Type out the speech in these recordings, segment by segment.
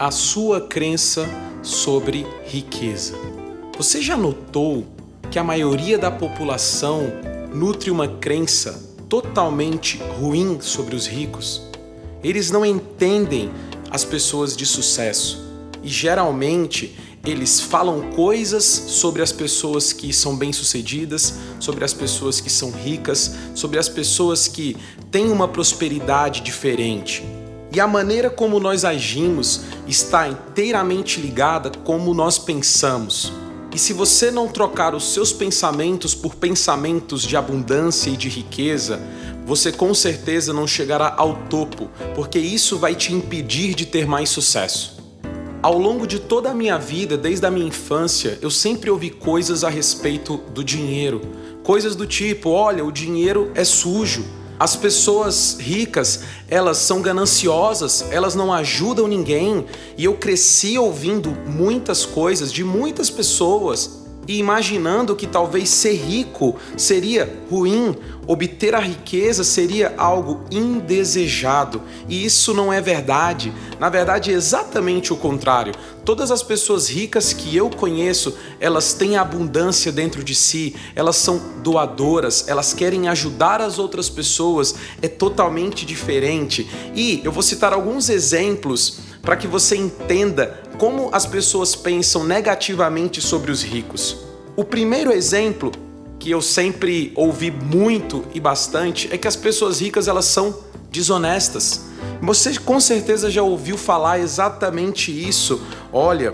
a sua crença sobre riqueza. Você já notou que a maioria da população nutre uma crença totalmente ruim sobre os ricos? Eles não entendem as pessoas de sucesso e geralmente eles falam coisas sobre as pessoas que são bem-sucedidas, sobre as pessoas que são ricas, sobre as pessoas que têm uma prosperidade diferente. E a maneira como nós agimos está inteiramente ligada como nós pensamos. E se você não trocar os seus pensamentos por pensamentos de abundância e de riqueza, você com certeza não chegará ao topo, porque isso vai te impedir de ter mais sucesso. Ao longo de toda a minha vida, desde a minha infância, eu sempre ouvi coisas a respeito do dinheiro. Coisas do tipo: olha, o dinheiro é sujo. As pessoas ricas, elas são gananciosas, elas não ajudam ninguém. E eu cresci ouvindo muitas coisas de muitas pessoas e imaginando que talvez ser rico seria ruim, obter a riqueza seria algo indesejado. E isso não é verdade. Na verdade, é exatamente o contrário. Todas as pessoas ricas que eu conheço, elas têm abundância dentro de si, elas são doadoras, elas querem ajudar as outras pessoas, é totalmente diferente. E eu vou citar alguns exemplos para que você entenda como as pessoas pensam negativamente sobre os ricos. O primeiro exemplo que eu sempre ouvi muito e bastante é que as pessoas ricas elas são desonestas. Você com certeza já ouviu falar exatamente isso. Olha,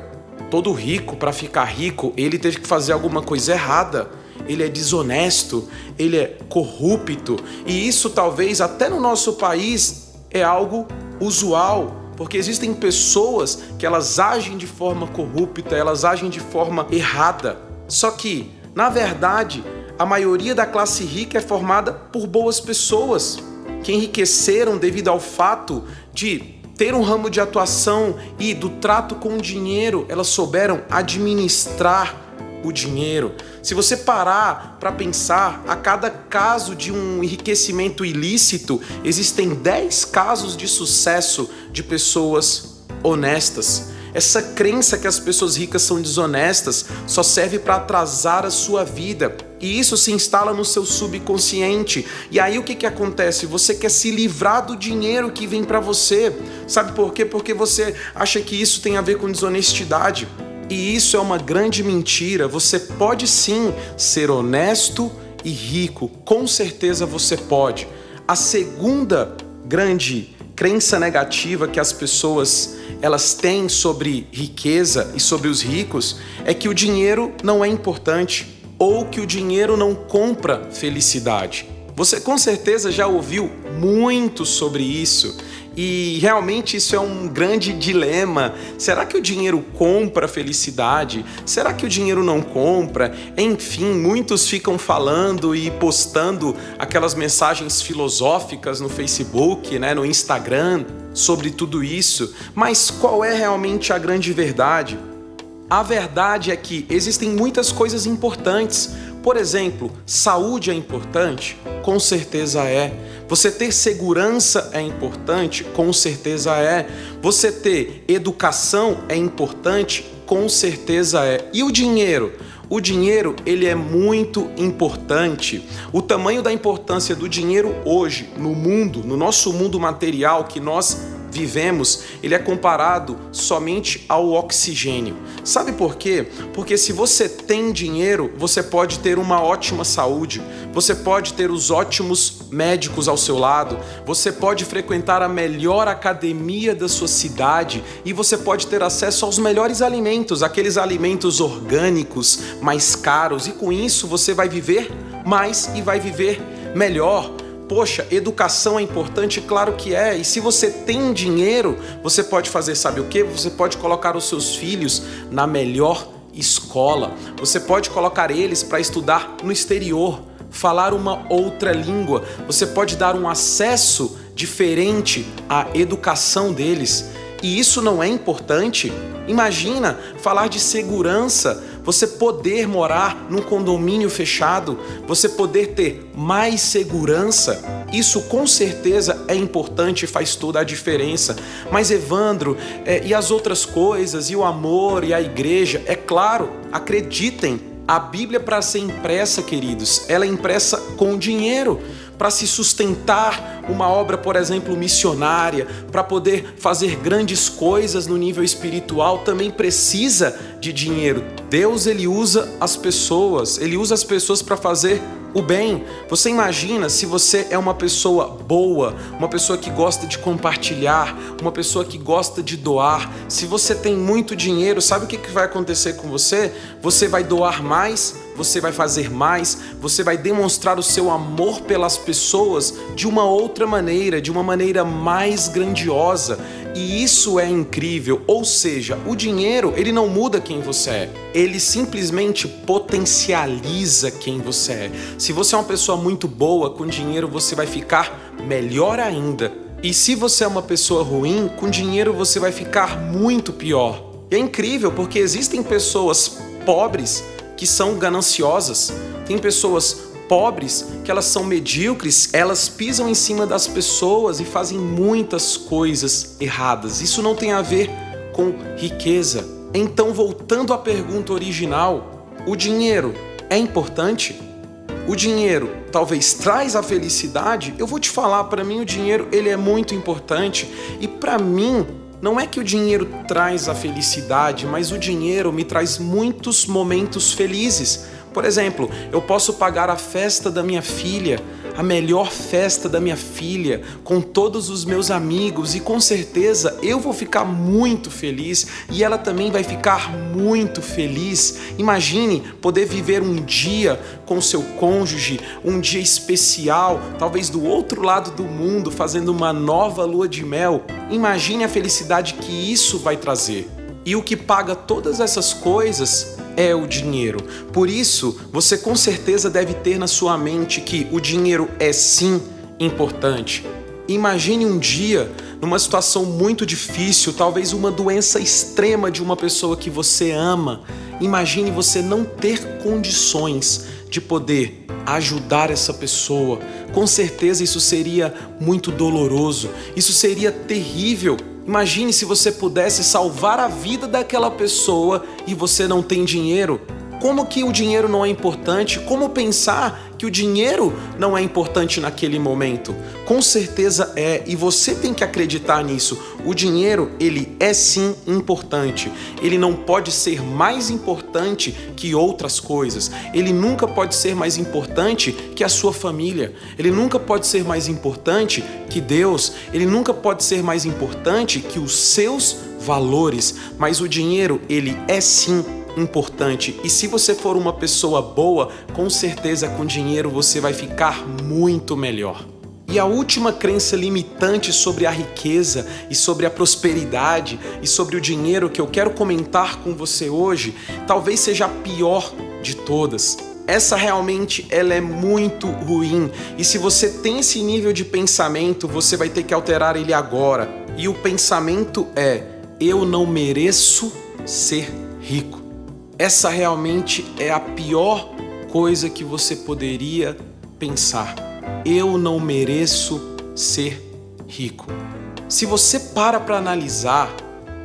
todo rico para ficar rico, ele teve que fazer alguma coisa errada. Ele é desonesto, ele é corrupto, e isso talvez até no nosso país é algo usual porque existem pessoas que elas agem de forma corrupta, elas agem de forma errada. Só que, na verdade, a maioria da classe rica é formada por boas pessoas que enriqueceram devido ao fato de ter um ramo de atuação e do trato com o dinheiro, elas souberam administrar o dinheiro. Se você parar para pensar, a cada caso de um enriquecimento ilícito, existem 10 casos de sucesso de pessoas honestas. Essa crença que as pessoas ricas são desonestas só serve para atrasar a sua vida. E isso se instala no seu subconsciente. E aí o que, que acontece? Você quer se livrar do dinheiro que vem para você. Sabe por quê? Porque você acha que isso tem a ver com desonestidade. E isso é uma grande mentira. Você pode sim ser honesto e rico, com certeza você pode. A segunda grande crença negativa que as pessoas elas têm sobre riqueza e sobre os ricos é que o dinheiro não é importante ou que o dinheiro não compra felicidade. Você com certeza já ouviu muito sobre isso e realmente isso é um grande dilema. Será que o dinheiro compra felicidade? Será que o dinheiro não compra? Enfim, muitos ficam falando e postando aquelas mensagens filosóficas no Facebook, né, no Instagram sobre tudo isso. Mas qual é realmente a grande verdade? A verdade é que existem muitas coisas importantes. Por exemplo, saúde é importante? Com certeza é. Você ter segurança é importante? Com certeza é. Você ter educação é importante? Com certeza é. E o dinheiro? O dinheiro, ele é muito importante. O tamanho da importância do dinheiro hoje no mundo, no nosso mundo material que nós vivemos, ele é comparado somente ao oxigênio. Sabe por quê? Porque se você tem dinheiro, você pode ter uma ótima saúde, você pode ter os ótimos médicos ao seu lado, você pode frequentar a melhor academia da sua cidade e você pode ter acesso aos melhores alimentos, aqueles alimentos orgânicos mais caros, e com isso você vai viver mais e vai viver melhor Poxa, educação é importante? Claro que é. E se você tem dinheiro, você pode fazer, sabe o que? Você pode colocar os seus filhos na melhor escola. Você pode colocar eles para estudar no exterior, falar uma outra língua. Você pode dar um acesso diferente à educação deles. E isso não é importante? Imagina falar de segurança você poder morar num condomínio fechado, você poder ter mais segurança, isso com certeza é importante e faz toda a diferença. Mas Evandro, é, e as outras coisas, e o amor, e a igreja, é claro, acreditem, a Bíblia para ser impressa, queridos, ela é impressa com dinheiro para se sustentar uma obra, por exemplo, missionária, para poder fazer grandes coisas no nível espiritual, também precisa de dinheiro. Deus ele usa as pessoas, ele usa as pessoas para fazer o bem. Você imagina se você é uma pessoa boa, uma pessoa que gosta de compartilhar, uma pessoa que gosta de doar. Se você tem muito dinheiro, sabe o que vai acontecer com você? Você vai doar mais, você vai fazer mais, você vai demonstrar o seu amor pelas pessoas de uma outra maneira, de uma maneira mais grandiosa. E isso é incrível, ou seja, o dinheiro, ele não muda quem você é, ele simplesmente potencializa quem você é. Se você é uma pessoa muito boa, com dinheiro você vai ficar melhor ainda. E se você é uma pessoa ruim, com dinheiro você vai ficar muito pior. E é incrível porque existem pessoas pobres que são gananciosas, tem pessoas pobres, que elas são medíocres, elas pisam em cima das pessoas e fazem muitas coisas erradas. Isso não tem a ver com riqueza. Então, voltando à pergunta original, o dinheiro é importante? O dinheiro talvez traz a felicidade? Eu vou te falar, para mim o dinheiro ele é muito importante e para mim não é que o dinheiro traz a felicidade, mas o dinheiro me traz muitos momentos felizes. Por exemplo, eu posso pagar a festa da minha filha, a melhor festa da minha filha, com todos os meus amigos e com certeza eu vou ficar muito feliz e ela também vai ficar muito feliz. Imagine poder viver um dia com seu cônjuge, um dia especial, talvez do outro lado do mundo, fazendo uma nova lua de mel. Imagine a felicidade que isso vai trazer. E o que paga todas essas coisas é o dinheiro. Por isso, você com certeza deve ter na sua mente que o dinheiro é sim importante. Imagine um dia numa situação muito difícil, talvez uma doença extrema de uma pessoa que você ama. Imagine você não ter condições de poder ajudar essa pessoa. Com certeza isso seria muito doloroso, isso seria terrível. Imagine se você pudesse salvar a vida daquela pessoa e você não tem dinheiro. Como que o dinheiro não é importante? Como pensar que o dinheiro não é importante naquele momento? Com certeza é, e você tem que acreditar nisso. O dinheiro, ele é sim importante. Ele não pode ser mais importante que outras coisas. Ele nunca pode ser mais importante que a sua família. Ele nunca pode ser mais importante que Deus. Ele nunca pode ser mais importante que os seus valores. Mas o dinheiro, ele é sim importante. E se você for uma pessoa boa, com certeza com dinheiro você vai ficar muito melhor. E a última crença limitante sobre a riqueza e sobre a prosperidade e sobre o dinheiro que eu quero comentar com você hoje, talvez seja a pior de todas. Essa realmente ela é muito ruim e se você tem esse nível de pensamento, você vai ter que alterar ele agora. E o pensamento é: eu não mereço ser rico. Essa realmente é a pior coisa que você poderia pensar. Eu não mereço ser rico. Se você para para analisar,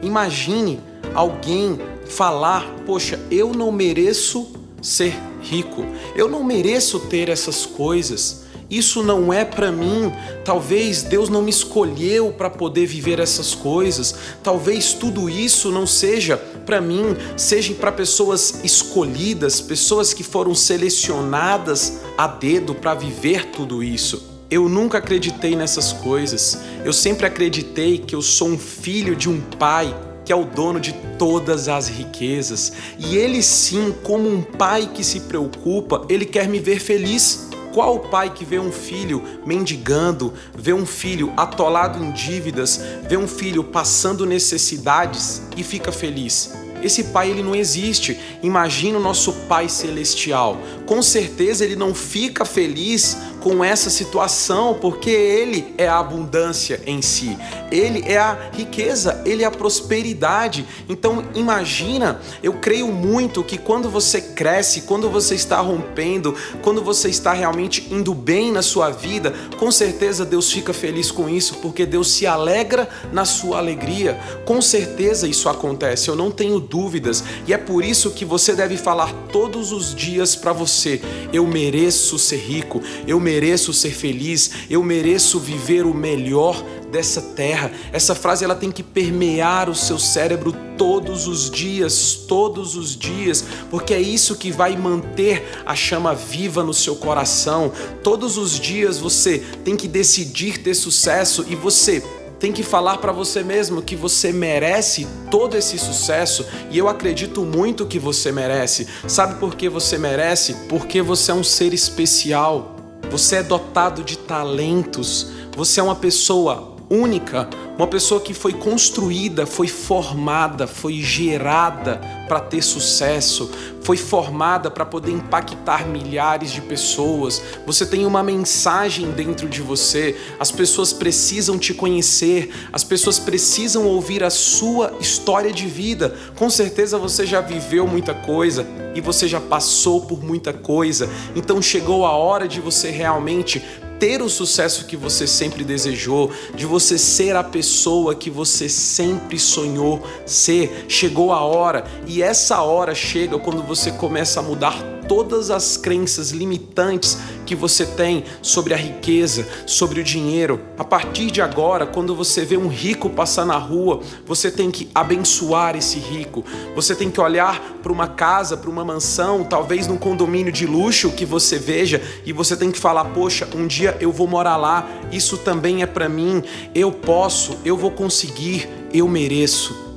imagine alguém falar: Poxa, eu não mereço ser rico, eu não mereço ter essas coisas isso não é para mim. Talvez Deus não me escolheu para poder viver essas coisas. Talvez tudo isso não seja para mim, seja para pessoas escolhidas, pessoas que foram selecionadas a dedo para viver tudo isso. Eu nunca acreditei nessas coisas. Eu sempre acreditei que eu sou um filho de um pai que é o dono de todas as riquezas. E ele sim, como um pai que se preocupa, ele quer me ver feliz. Qual pai que vê um filho mendigando, vê um filho atolado em dívidas, vê um filho passando necessidades e fica feliz? Esse pai ele não existe. Imagina o nosso Pai celestial. Com certeza ele não fica feliz com essa situação, porque Ele é a abundância em si, Ele é a riqueza, Ele é a prosperidade. Então, imagina, eu creio muito que quando você cresce, quando você está rompendo, quando você está realmente indo bem na sua vida, com certeza Deus fica feliz com isso, porque Deus se alegra na sua alegria. Com certeza isso acontece, eu não tenho dúvidas, e é por isso que você deve falar todos os dias para você: eu mereço ser rico, eu mereço ser feliz, eu mereço viver o melhor dessa terra. Essa frase ela tem que permear o seu cérebro todos os dias, todos os dias, porque é isso que vai manter a chama viva no seu coração. Todos os dias você tem que decidir ter sucesso e você tem que falar para você mesmo que você merece todo esse sucesso e eu acredito muito que você merece. Sabe por que você merece? Porque você é um ser especial. Você é dotado de talentos. Você é uma pessoa única, uma pessoa que foi construída, foi formada, foi gerada para ter sucesso, foi formada para poder impactar milhares de pessoas. Você tem uma mensagem dentro de você, as pessoas precisam te conhecer, as pessoas precisam ouvir a sua história de vida. Com certeza você já viveu muita coisa e você já passou por muita coisa, então chegou a hora de você realmente ter o sucesso que você sempre desejou, de você ser a pessoa que você sempre sonhou ser. Chegou a hora e essa hora chega quando você começa a mudar todas as crenças limitantes que você tem sobre a riqueza, sobre o dinheiro. A partir de agora, quando você vê um rico passar na rua, você tem que abençoar esse rico. Você tem que olhar para uma casa, para uma mansão, talvez num condomínio de luxo que você veja e você tem que falar: "Poxa, um dia eu vou morar lá. Isso também é para mim. Eu posso, eu vou conseguir, eu mereço."